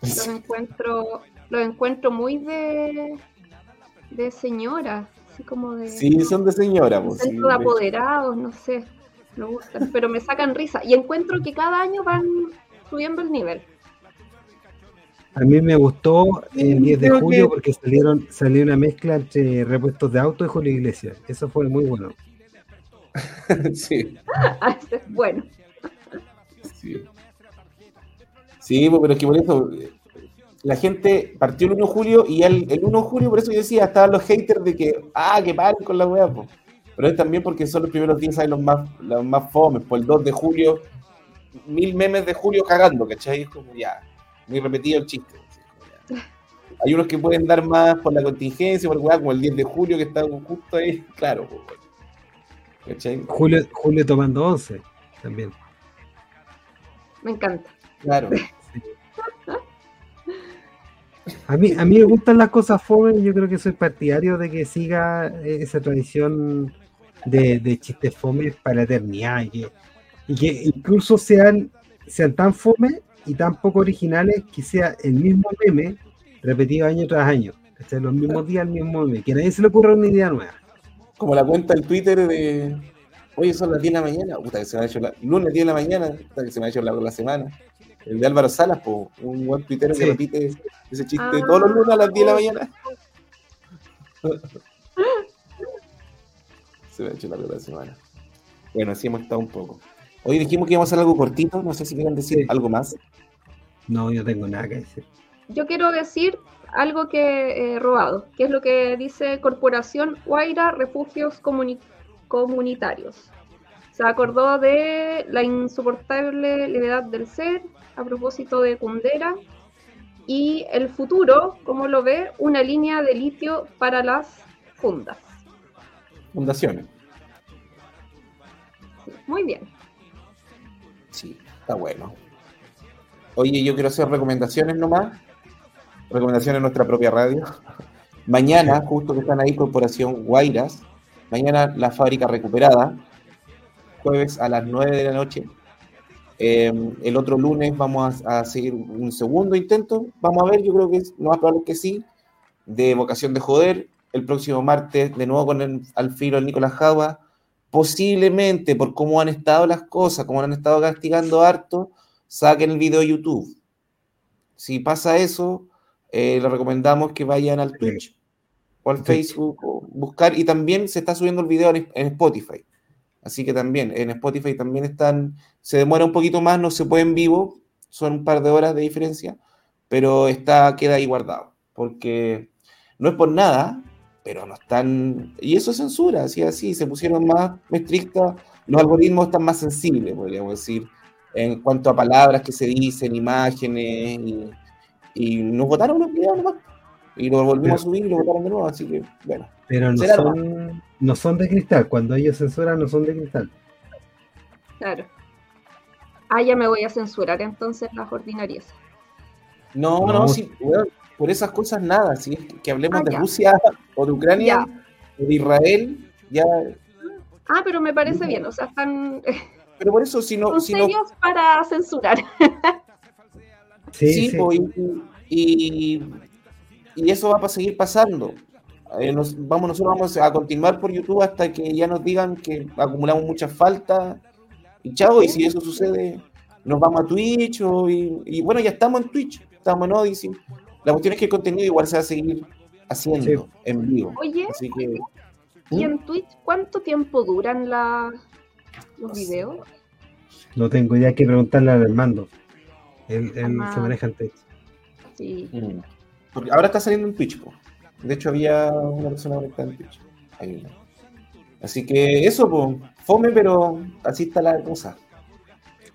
los encuentro, los encuentro muy de, de señora, así como de sí, son de señora. Pues, sí, de- apoderados, no sé, me gustan, pero me sacan risa. Y encuentro que cada año van subiendo el nivel. A mí me gustó el 10 de Creo julio que- porque salieron salió una mezcla entre repuestos de auto y Julio Iglesias. Eso fue muy bueno. sí, Ah, ese es bueno. sí. Sí, pues, pero es que por eso la gente partió el 1 de julio y el, el 1 de julio, por eso yo decía, estaban los haters de que, ah, que paren con la weá. Pero es también porque son los primeros días, hay los más, los más fomes, por el 2 de julio, mil memes de julio cagando, ¿cachai? Es como ya, muy repetido el chiste. ya. Hay unos que pueden dar más por la contingencia, por como el 10 de julio que está justo ahí, claro, pues. Julio, Julio tomando 11 también. Me encanta. Claro. A mí, a mí me gustan las cosas fome, yo creo que soy partidario de que siga esa tradición de, de chistes fome para la eternidad y que, y que incluso sean, sean tan fome y tan poco originales que sea el mismo meme repetido año tras año. ¿cachai? Los mismos días, el mismo meme. Que a nadie se le ocurra una idea nueva. Como la cuenta en Twitter de. Oye, son las 10 de la mañana. Puta, que se me ha hecho la. Lunes 10 de la mañana. Puta, que se me ha hecho la, la semana. El de Álvaro Salas, po, un buen tuitero que Sí. repite ese chiste Ah. todos los lunes a las 10 de la mañana. se me ha hecho la, la semana. Bueno, así hemos estado un poco. Hoy dijimos que íbamos a hacer algo cortito. No sé si quieren decir Sí. algo más. No, yo tengo nada que decir. Yo quiero decir algo que he robado, que es lo que dice Corporación Guaira Refugios Comuni- Comunitarios. Se acordó de la insoportable levedad del ser a propósito de Kundera y el futuro, como lo ve, una línea de litio para las fundas. Fundaciones. Sí, muy bien. Sí, está bueno. Oye, yo quiero hacer recomendaciones nomás. Recomendaciones en nuestra propia radio. Mañana, justo que están ahí, Corporación Guairas. Mañana la fábrica recuperada. Jueves a las 9 de la noche. Eh, el otro lunes vamos a, a seguir un segundo intento. Vamos a ver, yo creo que es lo más probable que sí. De vocación de joder. El próximo martes, de nuevo con el, al filo el Nicolás Jagua posiblemente por cómo han estado las cosas, como han estado castigando harto, saquen el video de YouTube. Si pasa eso, eh, les recomendamos que vayan al Twitch o al. Facebook o buscar y también se está subiendo el video en, en Spotify. Así que también en Spotify también están, se demora un poquito más, no se puede en vivo, son un par de horas de diferencia, pero está, queda ahí guardado, porque no es por nada, pero no están. Y eso es censura, así así, se pusieron más estrictas, los algoritmos están más sensibles, podríamos decir, en cuanto a palabras que se dicen, imágenes, y, y nos votaron los videos nomás. Y lo volvimos Pero- a subir y lo votaron de nuevo, así que, bueno. Pero no son, no son de cristal. Cuando ellos censuran, no son de cristal. Claro. Ah, ya me voy a censurar entonces las ordinarias. No, no, No. sí, weón, por esas cosas nada, si es que hablemos Ah, de ya. Rusia o de Ucrania Ya. o de Israel, ya. Ah, pero me parece bien, o sea, están Pero por eso, si no. son Si no para censurar. Sí, Sí, sí. po, y, y- y eso va a seguir pasando. Eh, nos- vamos, nosotros vamos a continuar por YouTube hasta que ya nos digan que acumulamos muchas faltas. Y chao, y si eso sucede, nos vamos a Twitch. o- y, y bueno, ya estamos en Twitch, estamos en Odyssey. La cuestión es que el contenido igual se va a seguir haciendo Sí. en vivo. Oye, Así que. ¿y ¿Mm? en Twitch cuánto tiempo duran la, los videos? No tengo idea que preguntarle al Armando. Él, él Ah. se maneja en Twitch. Sí. Mm. Porque ahora está saliendo en Twitch, po. De hecho, había una persona conectada en Twitch. Ahí una. Así que eso, pues, fome, pero así está la cosa.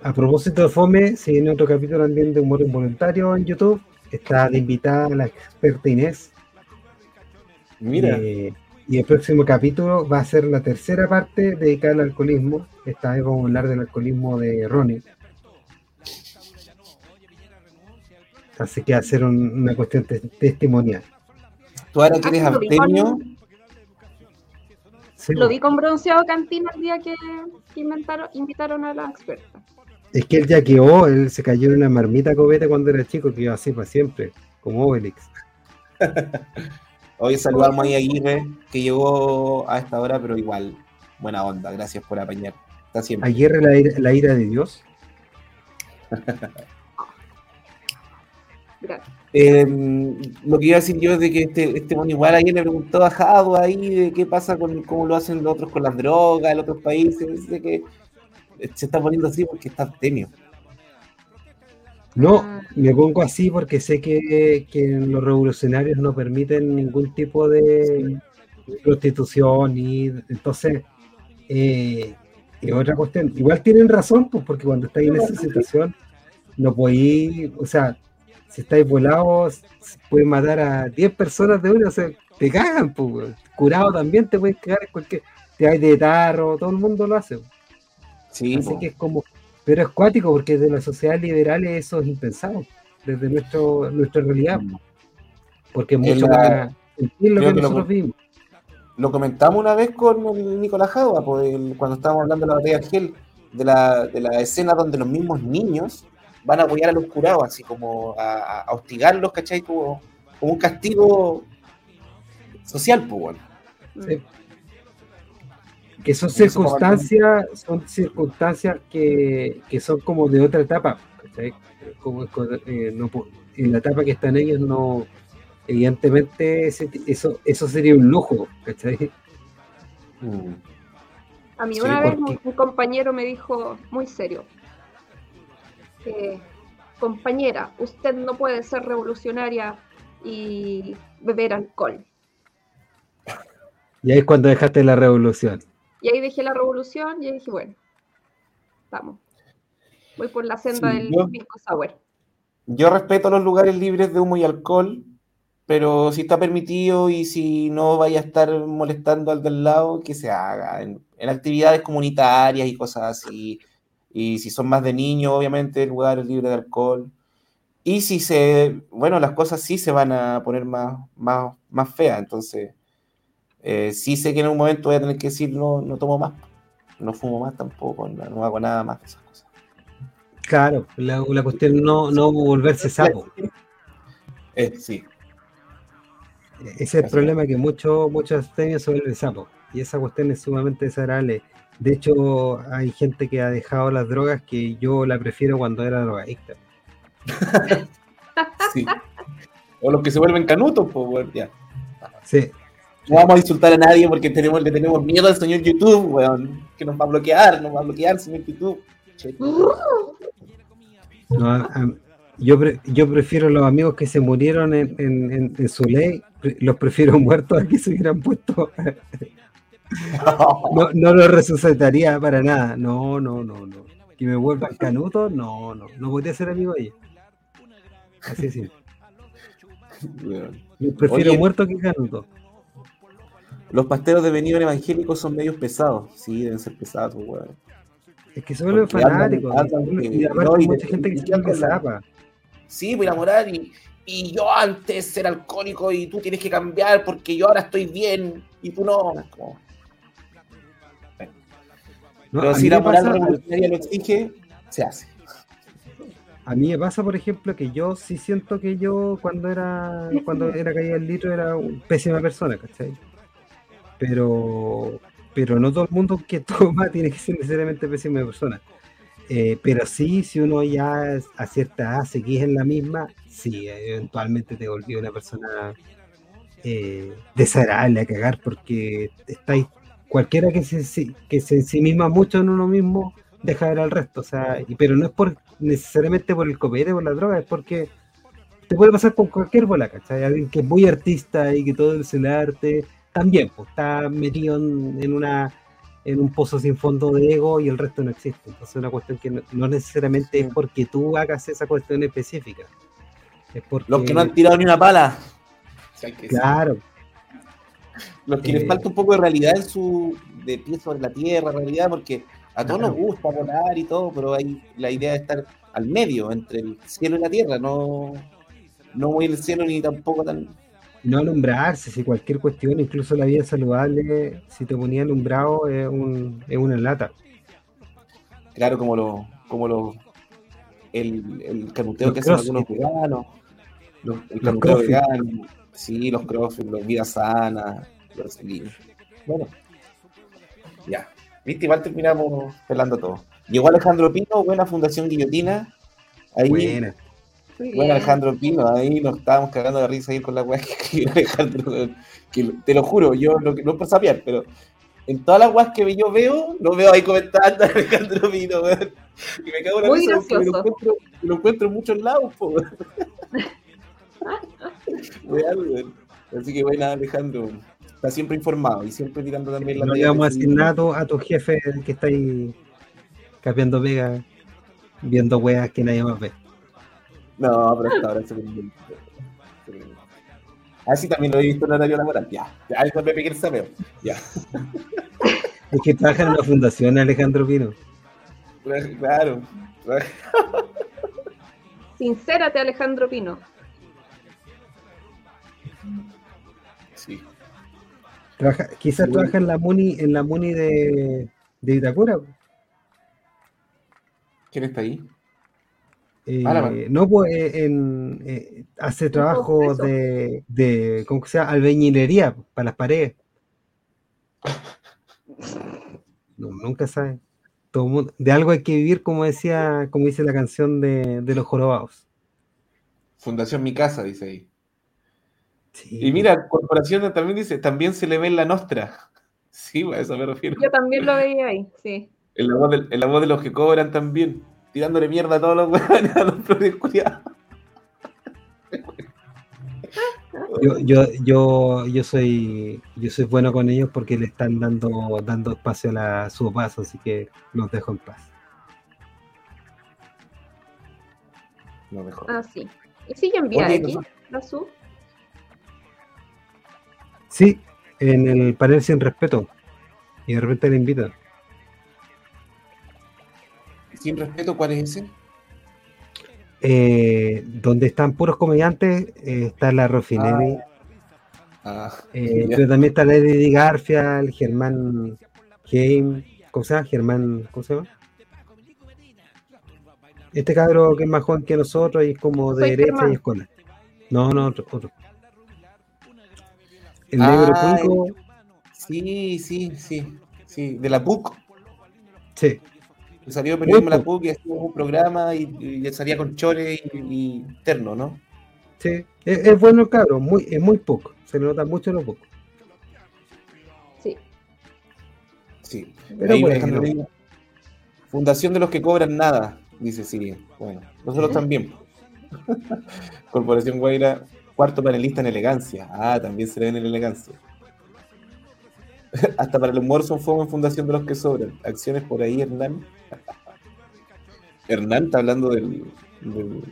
A propósito de Fome, se viene otro capítulo también de humor involuntario en YouTube. Está de invitada la experta Inés. Mira, Eh, y el próximo capítulo va a ser la tercera parte dedicada al alcoholismo. Esta vez vamos a hablar del alcoholismo de Ronnie. Así que va a ser un- una cuestión tes- testimonial. tú ahora que eres Ah, lo Sí, Lo vi con bronceado cantina el día que, que inventaron, invitaron a la experta. Es que él ya quedó, él se cayó en una marmita cobete cuando era chico, que iba así para siempre, como Obelix. hoy saludamos ahí a Aguirre, que llegó a esta hora, pero igual, buena onda, gracias por apañar. Está siempre. Ayer la ira, la ira de Dios. Gracias. Eh, lo que iba a decir yo es de que este, este bueno, igual ayer le preguntó a Jado ahí de qué pasa con cómo lo hacen los otros con las drogas en otros países, dice que se está poniendo así porque está abstemio. No, Ah. me pongo así porque sé que, que los revolucionarios no permiten ningún tipo de prostitución y entonces eh, es otra cuestión. Igual tienen razón, pues porque cuando estáis en esa situación no podéis, o sea, si estáis volados, pueden matar a 10 personas de una, o sea, te cagan, pues, curado también te puedes cagar en cualquier, te hay de tarro, todo el mundo lo hace. Sí, que es como, pero es cuático porque desde la sociedad liberal eso es impensado, desde nuestro, nuestra realidad, porque es mucho la- más gentil lo que lo- nosotros vivimos. Lo comentamos una vez con Nicolás Jadua, cuando estábamos hablando de la batalla Argel, de la, de la escena donde los mismos niños van a apoyar a los curados, así como a, a hostigarlos, ¿cachai? Como, como un castigo social, pues, bueno. Sí. Que son circunstancias, son circunstancias que, que son como de otra etapa, ¿cachai? Como, eh, no en la etapa que están ellos no, evidentemente ese- eso, eso sería un lujo, ¿cachai? Mm. A mí Sí, una vez un compañero me dijo muy serio, eh, compañera, usted no puede ser revolucionaria y beber alcohol. Y ahí es cuando dejaste la revolución. Y ahí dejé la revolución y ahí dije, bueno, vamos. Voy por la senda Sí, del yo- pisco sour. Yo respeto los lugares libres de humo y alcohol, pero si está permitido y si no vaya a estar molestando al del lado, que se haga en, en actividades comunitarias y cosas así. Y si son más de niños, obviamente, lugares libres de alcohol. Y si se, bueno, las cosas sí se van a poner más, más, más feas, entonces eh, sí sé que en un momento voy a tener que decir no, no tomo más, no fumo más tampoco, no, no hago nada más de esas cosas. Claro, la, la cuestión no, no volverse sapo. Eh, sí, Ese es el problema que muchos muchos abstemios se vuelven sapos. Y esa cuestión es sumamente desagradable. De hecho, hay gente que ha dejado las drogas que yo la prefiero cuando era drogadicta. sí. O los que se vuelven canutos, pues, ya. Sí, No vamos a insultar a nadie porque tenemos, le tenemos miedo al señor YouTube, weón. Que nos va a bloquear, nos va a bloquear, señor YouTube. No, yo, pre- yo prefiero los amigos que se murieron en, en- en- en su ley, los prefiero muertos a que se hubieran puesto. No, no los resucitaría para nada. No, no, no, no. Que me vuelvan canutos, no, no. No podría ser amigo de ellos. Así es. prefiero Oye. muertos que canutos. Los pasteros de venido evangélicos son medios pesados. Sí, deben ser pesados, weón. Es que Porque andan- fanáticos. y aparte no, y mucha gente que se la- zapa. Sí, voy a enamorar y, y yo antes era alcohólico y tú tienes que cambiar porque yo ahora estoy bien y tú no. Como- No, Pero si la moral pasa, revolucionaria lo exige, se hace. a mí me pasa, por ejemplo, que yo sí siento que yo cuando era cuando era caída el litro era una pésima persona, ¿cachai? Pero, pero no todo el mundo que toma tiene que ser necesariamente pésima persona. Eh, pero sí, si uno ya a cierta edad seguís en la misma, sí, eventualmente te volvió una persona eh, desagradable a cagar porque estáis, cualquiera que se, que se ensimisma mucho en uno mismo, deja ver al resto, o sea, y- pero no es por necesariamente por el copete, por la droga, es porque te puede pasar con cualquier bola, ¿cachai? Alguien que es muy artista y que todo es el arte, también, pues está metido en, una en un pozo sin fondo de ego y el resto no existe. Entonces es una cuestión que no, necesariamente es porque tú hagas esa cuestión específica. Es porque... Los que no han tirado ni una pala. claro. Los que les eh, falta un poco de realidad en su de pie sobre la tierra, realidad, porque a todos nos gusta volar y todo, pero hay la idea de estar al medio, entre el cielo y la tierra, no, no muy el cielo ni tampoco tan... No alumbrarse, si cualquier cuestión, incluso la vida saludable, si te ponía alumbrado es, un, es una lata. Claro, como lo, como lo, el, el canuteo que hacen algunos veganos, los, el canuteo vegano, sí, los crossfit, los vidas sanas, los Bueno, ya. Viste, igual terminamos pelando todo. Llegó Alejandro Pino, buena Fundación Guillotina. Ahí, buena. Bueno, Alejandro Pino, ahí nos estábamos cagando de risa ahí con la weá que escribió Alejandro. Que, te lo juro, yo no, no por saber, pero en todas las weas que yo veo, lo veo ahí comentando a Alejandro Pino, weón. Y me cago en la Muy risa lo encuentro, lo encuentro en muchos lados, po, Así que bueno, Alejandro está siempre informado y siempre tirando también la No le vamos a decir nada a tu jefe que está ahí capeando pega, viendo weas que nadie más ve. No, pero hasta ahora se Así también lo he visto en horario laboral. Ya, ya, eso me pegué el. Ya. Es que trabaja en la fundación Alejandro Pino. Claro. Sincérate, Alejandro Pino. Sí. Trabaja, quizás trabaja en la Muni, en la Muni de, de Itacura. ¿Quién está ahí? Eh, no, pues eh, en, eh, hace trabajo de, de, ¿cómo que sea? Albañilería para las paredes. No, nunca sabe. Todo de algo hay que vivir, como decía, como dice la canción de, de los jorobados. Fundación Mi Casa, dice ahí. Y mira, Corporación también dice, también se le ve en la nostra. Sí, a eso me refiero. Yo también lo veía ahí, sí. En la voz de, en la voz de los que cobran también, tirándole mierda a todos los weones, a los flores Yo, yo, yo, yo soy yo soy bueno con ellos porque le están dando dando espacio a, la, su paso, así que los dejo en paz. Lo mejor. Ah, sí. ¿Y sigue envía aquí, la sub? Sí, en el panel sin respeto. Y de repente le invitan. Sin respeto, ¿cuál es ese? Eh, donde están puros comediantes, eh, está la Rofinelli. Ah, ah eh, pero también está Lady Garfield, Germán Game, ¿cómo se llama? Germán, ¿cómo se llama? Este cabro que es más joven que nosotros y es como de derecha y escuela. No, no, otro. otro. El negro Punco. Sí, sí, sí, sí. De la PUC. Sí. Salió periodismo la PUC y hacía un programa y, salía con chores y, terno, ¿no? Sí, es, bueno cabrón, muy, es muy poco, se le nota mucho lo poco. Sí. Sí. Ahí Fundación de los que cobran nada, dice Siria. Bueno, nosotros también. Corporación Guaira Cuarto panelista en elegancia. Ah, también se le ven en elegancia. Hasta para el humor son fuego en fundación de los que sobran. Acciones por ahí, Hernán. Hernán está hablando del, del,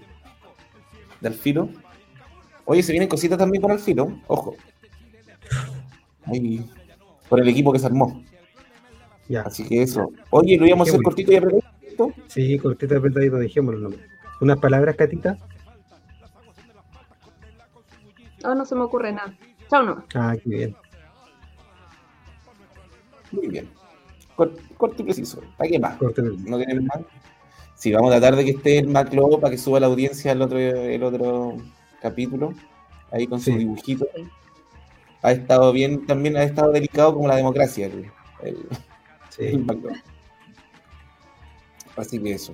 Alfilo. Oye, se vienen cositas también con Alfilo. Ojo. Ahí, por el equipo que se armó. Ya. Así que eso. Oye, ¿lo íbamos a hacer cortito y apretadito? Sí, cortito y apretadito, dejémoslo. Unas palabras, Catita. Oh, no se me ocurre nada. Chao no. Ah, qué bien. Muy bien. Corto, y preciso. ¿Para qué más? ¿No tenemos más? Sí, vamos a tratar de que esté el Maclo para que suba la audiencia el otro, el otro capítulo. Ahí con su dibujito. Ha estado bien, también ha estado delicado como la democracia. El, sí. Así que eso.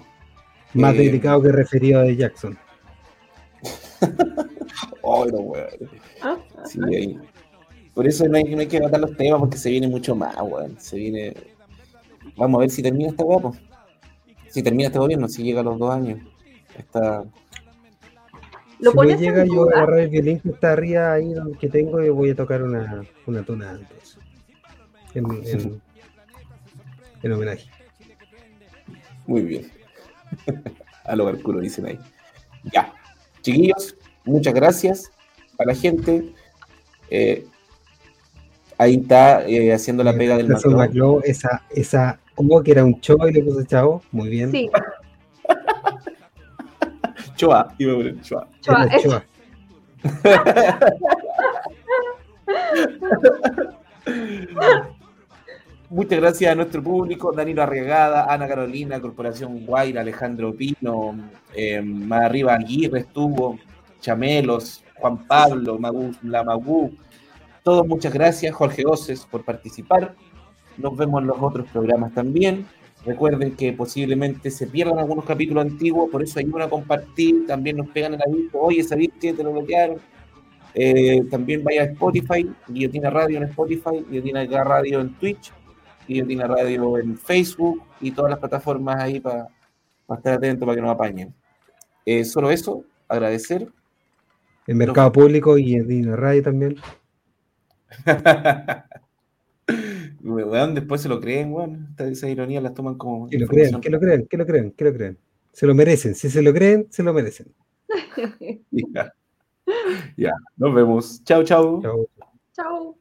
Más eh, delicado que referido de Jackson. Ah, sí, ahí. Por eso no hay, no hay que matar los temas porque se viene mucho más, weón. Se viene. Vamos a ver si termina este guapo. Si termina este gobierno, si llega a los dos años. Esta, Lo si pones no llega, en yo voy a duda. agarrar el violín que está arriba ahí donde- que tengo y voy a tocar una, una tonada antes. En, en, en homenaje. Muy bien. A lo culo dicen ahí. Ya. Chiquillos, muchas gracias a la gente. Eh, ahí está eh, haciendo la pega del. Macló, esa, esa O que era un chavo y le puse chavo. Muy bien. Sí, Choa, iba a poner Choa. Choa. Choa. Muchas gracias a nuestro público, Danilo Arriagada, Ana Carolina, Corporación Guaira, Alejandro Pino, eh, más arriba Aguirre estuvo, Chamelos, Juan Pablo, Magu, la Magú, todos muchas gracias, Jorge Oces por participar. Nos vemos en los otros programas también. Recuerden que posiblemente se pierdan algunos capítulos antiguos, por eso ayudan a compartir, también nos pegan el aviso, oye, ¿sabéis que te lo bloquearon? Eh, también vaya a Spotify, Guillotina Radio en Spotify, Guillotina Radio en Twitch, Guillotina Radio en Facebook y todas las plataformas ahí para estar atentos para que nos apañen. Eh, solo eso, agradecer. En Mercado Público y Dino Radio también. Weón, después se lo creen, weón. Esas ironías las toman como. Que lo crean, información. que lo crean, que lo crean, que lo crean. Se lo merecen. Si se lo creen, se lo merecen. Ya. Ya, nos vemos. Chao, chao. Chao. Chao.